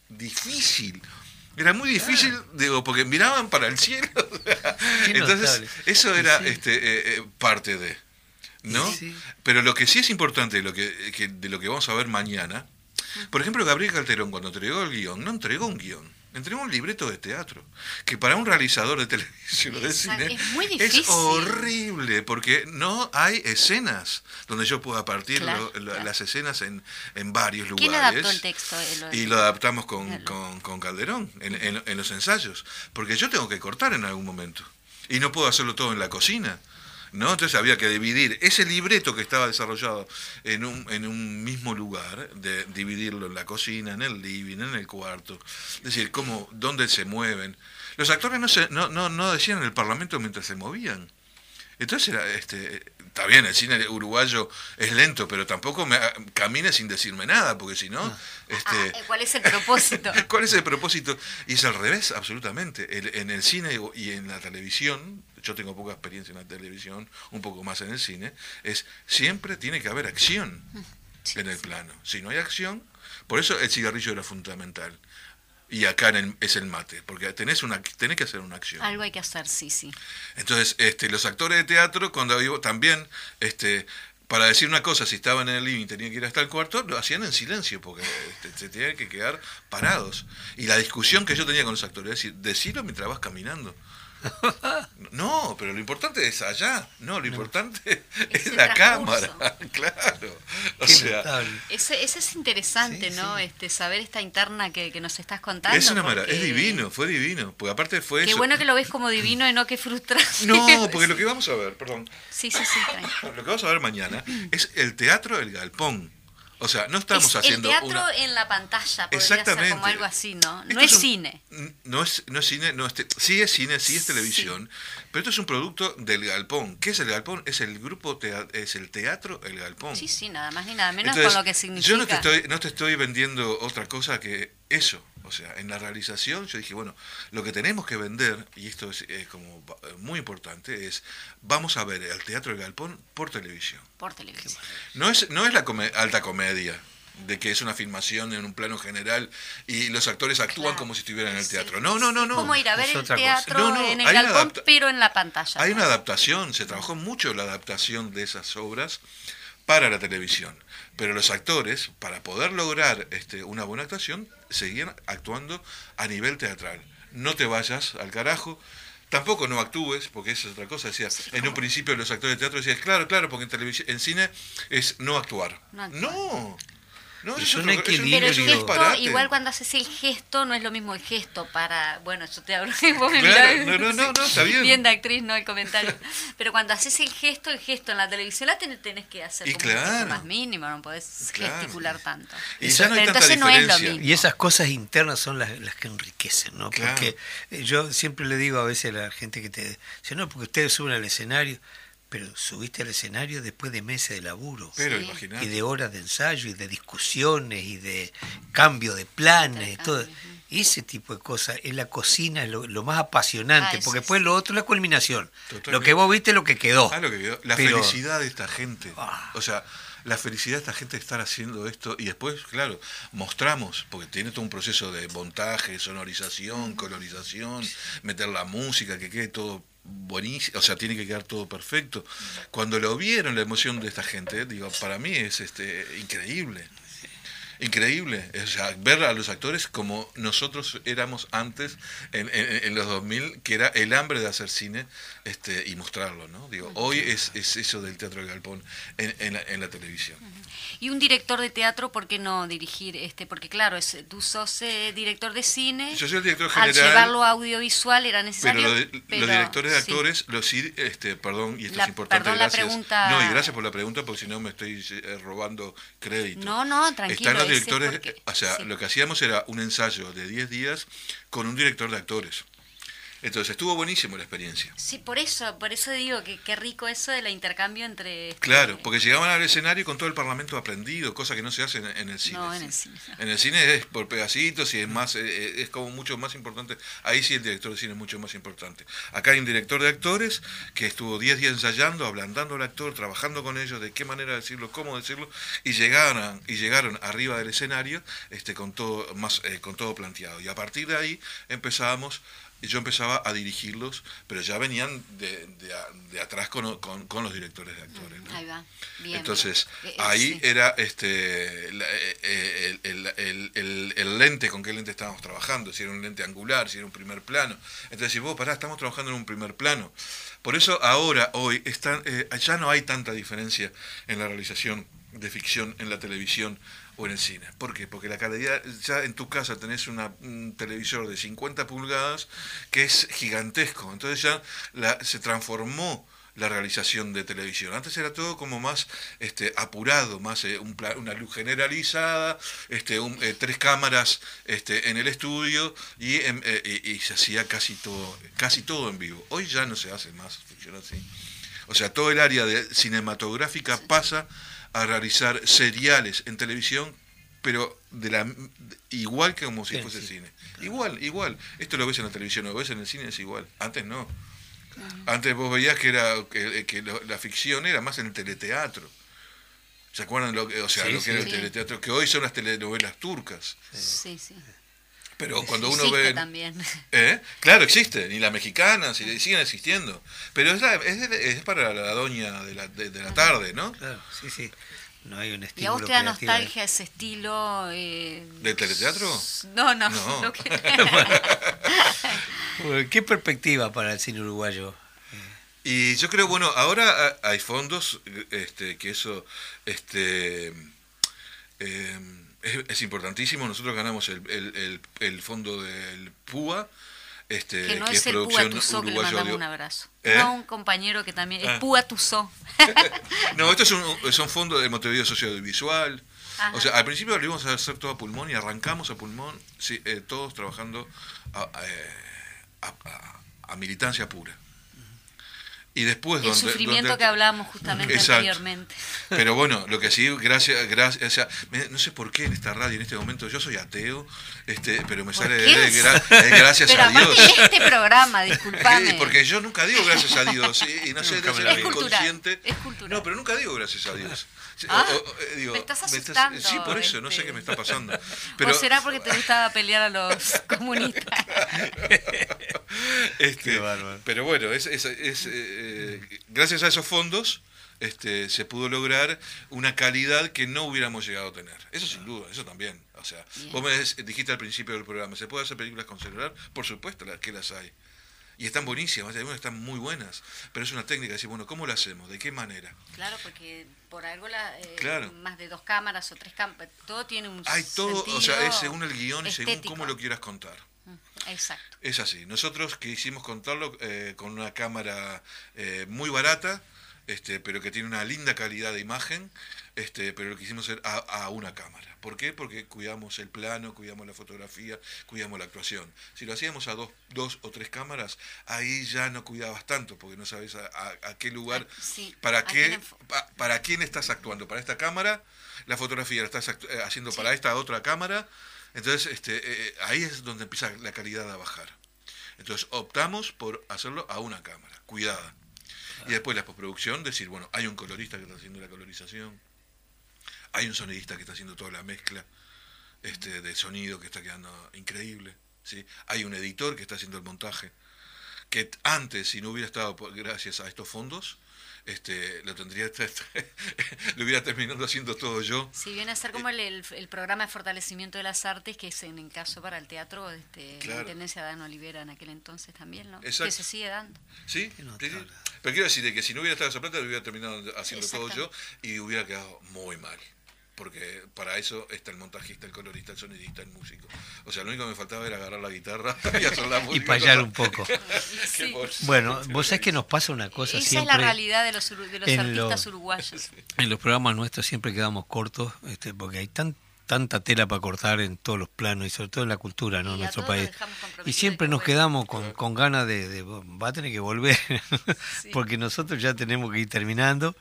difícil. Era muy difícil, digo, porque miraban para el cielo. [laughs] Entonces, eso era este, eh, eh, parte de, ¿no? Pero lo que sí es importante, lo que, de lo que vamos a ver mañana, por ejemplo, Gabriel Calderón, cuando entregó el guion, no entregó un guion entregó un libreto de teatro, que para un realizador de televisión o de cine es, horrible, porque no hay escenas donde yo pueda partir las escenas en, en varios lugares. ¿Quién adaptó el texto? y lo adaptamos con, con, Calderón en, en los ensayos, porque yo tengo que cortar en algún momento, y no puedo hacerlo todo en la cocina. ¿No? Entonces había que dividir ese libreto que estaba desarrollado en un, en un mismo lugar, de dividirlo en la cocina, en el living, en el cuarto, es decir, cómo, dónde se mueven. Los actores no, se, no, no, no decían en el Parlamento mientras se movían. Entonces era, este, está bien, el cine uruguayo es lento, pero tampoco me, camine sin decirme nada, porque si no... Ah. Este, ah, ¿Cuál es el propósito? [laughs] ¿Cuál es el propósito? Y es al revés, absolutamente. en el cine y en la televisión, yo tengo poca experiencia en la televisión, un poco más en el cine, es siempre tiene que haber acción en el plano. Si no hay acción, por eso el cigarrillo era fundamental. Y acá es el mate, porque tenés, una, tenés que hacer una acción. Algo hay que hacer, sí, sí. Entonces, este, los actores de teatro, cuando vivo, también, este, para decir una cosa, si estaban en el living y tenían que ir hasta el cuarto, lo hacían en silencio, porque este, se tenían que quedar parados. Y la discusión que yo tenía con los actores es decir, decirlo mientras vas caminando. No, pero lo importante es allá, no, lo importante es, [laughs] la cámara, [laughs] claro. O sea, ese, es interesante, ¿no? Este saber esta interna que, nos estás contando. Es una maravilla, es divino, fue divino, porque aparte fue Qué bueno que lo ves como divino y no que frustrante. No, porque lo que vamos a ver, perdón. Sí, sí, sí. Lo que vamos a ver mañana es el teatro El Galpón. O sea, no estamos haciendo. El teatro en la pantalla, podría Exactamente. ser como algo así, ¿no? No es, cine. No es, no es cine, no es sí es cine, sí es televisión, pero esto es un producto del Galpón. ¿Qué es el Galpón? Es el grupo, es el teatro El Galpón. Sí, sí, nada más ni nada menos con lo que significa. Yo no te, estoy, no te estoy vendiendo otra cosa que eso. O sea, en la realización yo dije, bueno, lo que tenemos que vender, y esto es como muy importante, es vamos a ver el Teatro del Galpón por televisión. Por televisión. No es, no es la alta comedia, de que es una filmación en un plano general y los actores actúan como si estuvieran en el teatro. No, no, no, no. Como ir a ver el teatro en el galpón, pero en la pantalla. Hay una adaptación, se trabajó mucho la adaptación de esas obras para la televisión. Pero los actores, para poder lograr este, una buena actuación, seguían actuando a nivel teatral. No te vayas al carajo, tampoco no actúes, porque eso es otra cosa. Decía, en un principio los actores de teatro decían, claro, claro, porque en televisión, en cine es no actuar. No, no, es un equilibrio. Pero el gesto, igual cuando haces el gesto, no es lo mismo el gesto para. Bueno, yo te hablo. Vos me claro, no, no, no, no, está [laughs] bien. Bien de actriz, no el comentario. Pero cuando haces el gesto, el gesto en la televisión la tenés, tenés que hacer como claro, más mínimo, no podés gesticular tanto. Y ya no hay entonces no es lo mismo. Y esas cosas internas son las, las que enriquecen, ¿no? Porque yo siempre le digo a veces a la gente que te dice, no, porque ustedes suben al escenario pero subiste al escenario después de meses de laburo. Y de horas de ensayo y de discusiones y de cambio de planes todo. ese tipo de cosas en la cocina es lo, más apasionante ah, porque después lo otro es la culminación lo que vos viste es lo que quedó, ah, la felicidad de esta gente. Ah. o sea la felicidad de esta gente de estar haciendo esto y después, claro, mostramos, porque tiene todo un proceso de montaje, sonorización, colorización, meter la música, que quede todo buenísimo, o sea, tiene que quedar todo perfecto. Cuando lo vieron, la emoción de esta gente, digo, para mí es este increíble. Increíble, o sea, ver a los actores como nosotros éramos antes en, en, los 2000, que era el hambre de hacer cine este, y mostrarlo, ¿no? Digo, hoy es, es eso del teatro del galpón en, la, en la televisión. Y un director de teatro, ¿por qué no dirigir? este Porque claro, es, tú sos eh, director de cine. Yo soy el director general. Al llevarlo a audiovisual era necesario. Pero, los directores de actores, los este, perdón, y esto es importante, perdón, gracias. La pregunta... No, y gracias por la pregunta, porque si no me estoy eh, robando crédito. No, no, tranquilo. Está en la directores, o sea, lo que hacíamos era un ensayo de 10 días con un director de actores. Entonces estuvo buenísimo la experiencia. Sí, por eso, por eso digo que qué rico eso del intercambio entre... Este, claro, porque llegaban al escenario con todo el parlamento aprendido, cosa que no se hace en, el cine. No, en el cine. En el cine es por pedacitos y es más, eh, eh, es como mucho más importante. Ahí sí el director de cine es mucho más importante. Acá hay un director de actores que estuvo 10 días ensayando, ablandando al actor, trabajando con ellos, de qué manera decirlo, cómo decirlo, y llegaron, y llegaron arriba del escenario este, con, todo, más, eh, con todo planteado. Y a partir de ahí empezábamos y yo empezaba a dirigirlos, pero ya venían de, de, atrás con, con, los directores de actores. Ahí va. Entonces, eh, eh, ahí era este eh, el, el, el, lente con qué lente estábamos trabajando, si era un lente angular, si era un primer plano. Entonces, si vos pará, estamos trabajando en un primer plano. Por eso ahora, hoy, están, ya no hay tanta diferencia en la realización de ficción en la televisión o en el cine. ¿Por qué? Porque la calidad, ya en tu casa tenés una, un televisor de 50 pulgadas que es gigantesco, entonces ya la, se transformó la realización de televisión. Antes era todo como más este, apurado, más eh, un una luz generalizada, este, eh, tres cámaras este, en el estudio y, eh, y, se hacía casi todo, casi todo en vivo. Hoy ya no se hace más ficción así. O sea, todo el área de cinematográfica pasa a realizar seriales en televisión, pero de la igual que como si fuese cine. Igual, igual. Esto lo ves en la televisión, lo ves en el cine, es igual. Antes no. Antes vos veías que era que, la ficción era más en el teleteatro. ¿Se acuerdan lo que, o sea, lo que era el teleteatro? Que hoy son las telenovelas turcas. Sí, sí. Pero cuando uno ve. también. [laughs] ¿Eh? Claro, existen, y la mexicana, siguen existiendo. Pero es, es, para la doña de la, de, la tarde, ¿no? Claro, sí, sí. No hay un estilo. ¿Y a vos te da nostalgia ese estilo? Eh... ¿De teleteatro? No, no. no. [laughs] [laughs] ¿Qué perspectiva para el cine uruguayo? Y yo creo, bueno, ahora hay fondos, este, que eso, este, eh, es, importantísimo. Nosotros ganamos el, el, el, fondo del PUA. Este, que no es, el Púa Tuzó, que le mandamos un abrazo. ¿Eh? No, un compañero que también es ah. Púa Tuzó. [laughs] no, esto es un, son fondos de Montevideo Socioaudiovisual. O sea, al principio lo íbamos a hacer todo a pulmón y arrancamos a pulmón, sí, eh, todos trabajando a, eh, a militancia pura y después el sufrimiento que hablábamos justamente anteriormente. [laughs] Pero bueno lo que sí gracias gracias o sea, no sé por qué en esta radio en este momento yo soy ateo este pero me sale de, gracias [laughs] a Dios. este programa disculpame porque yo nunca digo gracias a Dios y, no [laughs] sé es inconsciente. es cultural. no pero nunca digo gracias a Dios ah, eh, me estás asustando sí por eso no sé qué me está pasando [laughs] pero, ¿O será porque te gustaba pelear a los [laughs] comunistas este, pero bueno es, es, es eh, eh, gracias a esos fondos este, se pudo lograr una calidad que no hubiéramos llegado a tener. Eso sin duda, eso también. O sea, vos me dijiste al principio del programa, ¿se puede hacer películas con celular? Por supuesto que las hay. Y están buenísimas, algunas están muy buenas, pero es una técnica, decir, bueno, ¿cómo lo hacemos? ¿De qué manera? Claro, porque por algo la, eh, más de dos cámaras o tres cámaras, todo tiene un Hay todo, o sea, es según el guion y según cómo lo quieras contar. Exacto. Es así. Nosotros quisimos contarlo eh, con una cámara eh, muy barata, este, pero que tiene una linda calidad de imagen, este, pero lo quisimos hacer a, una cámara. ¿Por qué? Porque cuidamos el plano, cuidamos la fotografía, cuidamos la actuación. Si lo hacíamos a dos, dos o tres cámaras, ahí ya no cuidabas tanto, porque no sabes a, qué lugar, ah, para, qué, para quién estás actuando. Para esta cámara, la fotografía la estás eh, haciendo para esta otra cámara entonces, este, eh, eh, ahí es donde empieza la calidad a bajar. Entonces, optamos por hacerlo a una cámara, cuidada. Y después la postproducción, decir, bueno, hay un colorista que está haciendo la colorización, hay un sonidista que está haciendo toda la mezcla este, de sonido que está quedando increíble, ¿sí? hay un editor que está haciendo el montaje, que antes, si no hubiera estado gracias a estos fondos, este, lo tendría [laughs] lo hubiera terminado haciendo todo yo. Si viene a ser como el, el, programa de fortalecimiento de las artes, que es en, caso para el teatro, este, la Intendencia de Dan Olivera en aquel entonces también, ¿no? Que se sigue dando. Sí, pero quiero decir que si no hubiera estado esa plata, lo hubiera terminado haciendo todo yo y hubiera quedado muy mal porque para eso está el montajista, el colorista, el sonidista, el músico. O sea, lo único que me faltaba era agarrar la guitarra [laughs] y hacer la música. y payar un poco. [laughs] Bueno, vos sabés que nos pasa una cosa Esa siempre... es la realidad de los, de los artistas uruguayos. En los programas nuestros siempre quedamos cortos, este, porque hay tan tanta tela para cortar en todos los planos y sobre todo en la cultura, ¿no? En nuestro país. Y siempre nos quedamos con, con ganas de, va a tener que volver, [laughs] porque nosotros ya tenemos que ir terminando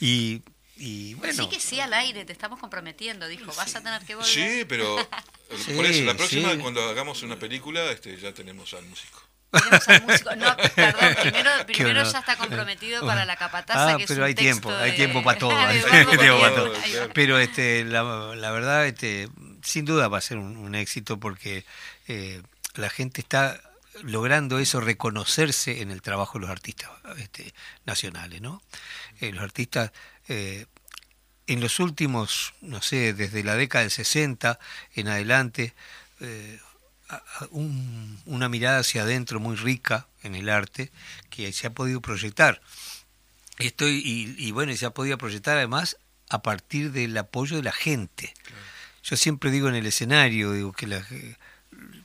y y bueno. Sí que sí al aire, te estamos comprometiendo, dijo, vas a tener que volver. Sí, pero [laughs] por eso, la próxima cuando hagamos una película este, ya tenemos al músico. Tenemos al músico. No, perdón, [laughs] primero, primero ya está comprometido para la capataza. Ah, que pero es hay tiempo, hay tiempo para todo. [laughs] Pero este, la, la, verdad, este, sin duda va a ser un, éxito porque eh, la gente está logrando eso, reconocerse en el trabajo de los artistas este, nacionales, ¿no? Eh, los artistas eh, en los últimos, no sé, desde la década del 60 en adelante, eh, una mirada hacia adentro muy rica en el arte que se ha podido proyectar. Estoy, y, y bueno, se ha podido proyectar además a partir del apoyo de la gente. Yo siempre digo en el escenario, digo que la,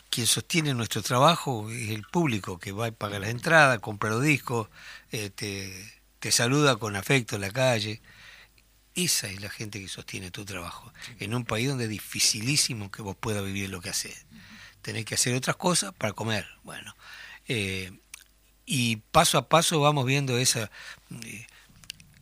quien sostiene nuestro trabajo es el público que va a pagar las entradas, compra los discos, eh, te, saluda con afecto en la calle. Esa es la gente que sostiene tu trabajo. En un país donde es dificilísimo que vos puedas vivir lo que haces. Tenés que hacer otras cosas para comer. Bueno, eh, y paso a paso vamos viendo esa... Eh,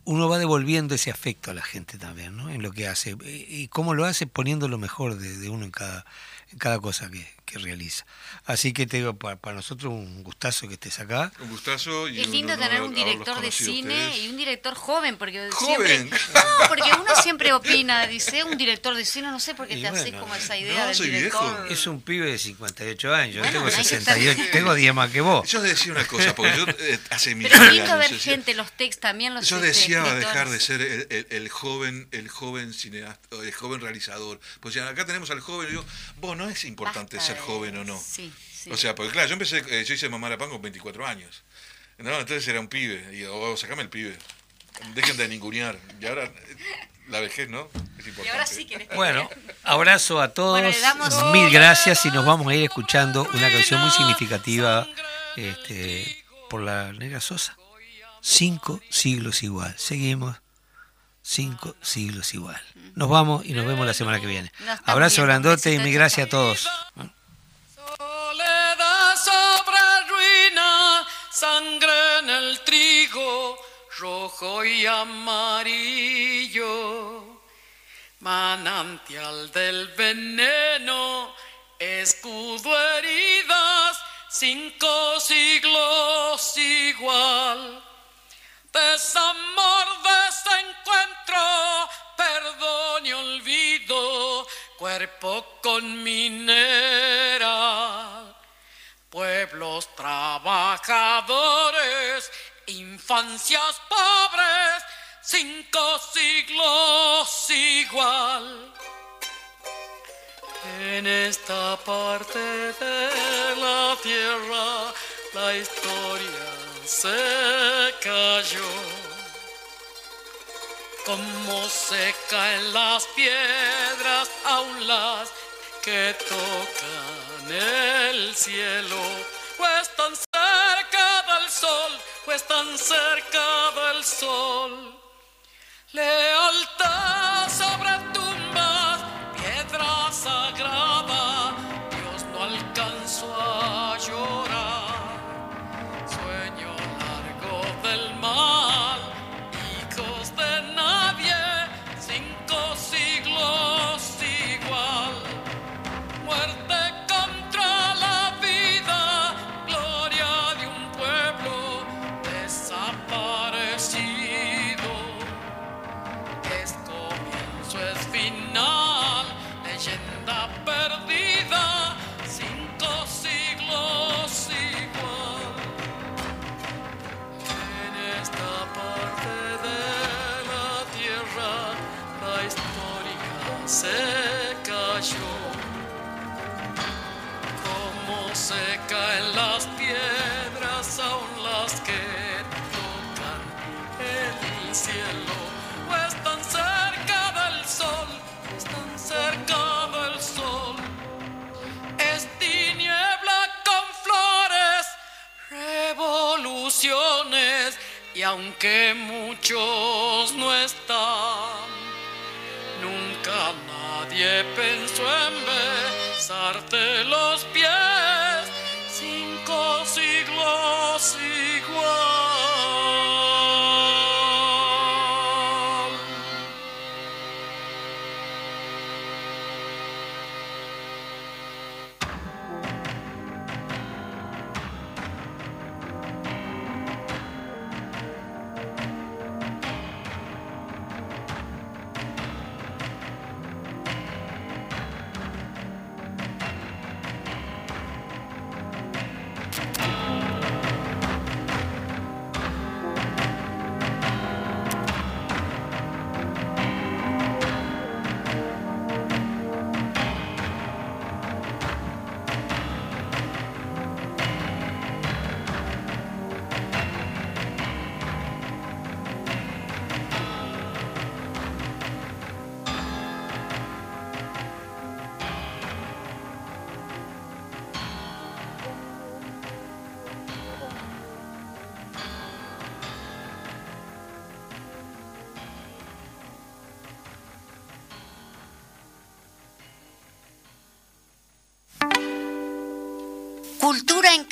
uno va devolviendo ese afecto a la gente también, ¿no? En lo que hace. Y cómo lo hace poniendo lo mejor de, uno en cada, en cada cosa que, realiza. Así que te digo, para, nosotros un gustazo que estés acá. Un gustazo. Y es lindo tener un director de cine y un director joven, porque ¿Joven? no, porque uno siempre opina, dice, un director de cine, no sé por qué te haces como esa idea del director. Es un pibe de 58 años, yo tengo 68, tengo 10 más que vos. Yo decía una cosa, porque yo eh, hace mil Pero es lindo ver gente, los textos también los Yo decía dejar de ser el, joven, el joven cineasta, el joven realizador. Pues ya acá tenemos al joven, y digo, vos no es importante ser joven o no. O sea, porque claro, yo empecé, eh, yo hice Mamá la Pan con 24 años. No, entonces era un pibe. Y oh, sacame el pibe. Dejen de ningunear. Y ahora, la vejez, ¿no? Es importante. Y ahora sí que Bueno, abrazo a todos. Mil gracias y nos vamos a ir escuchando una canción muy significativa este, por la Negra Sosa. Cinco siglos igual. Seguimos. Cinco siglos igual. Nos vamos y nos vemos la semana que viene. Abrazo grandote y mil gracias a todos. Sangre en el trigo, rojo y amarillo, manantial del veneno, escudo heridas, cinco siglos igual. Desamor, desencuentro, perdón y olvido, cuerpo con minera pueblos trabajadores, infancias pobres, cinco siglos igual. En esta parte de la tierra la historia se cayó. Como se caen las piedras, aulas que tocan el cielo, pues tan cerca del sol, pues tan cerca del sol. Lealtad y aunque muchos no están, nunca nadie pensó en besarte los pies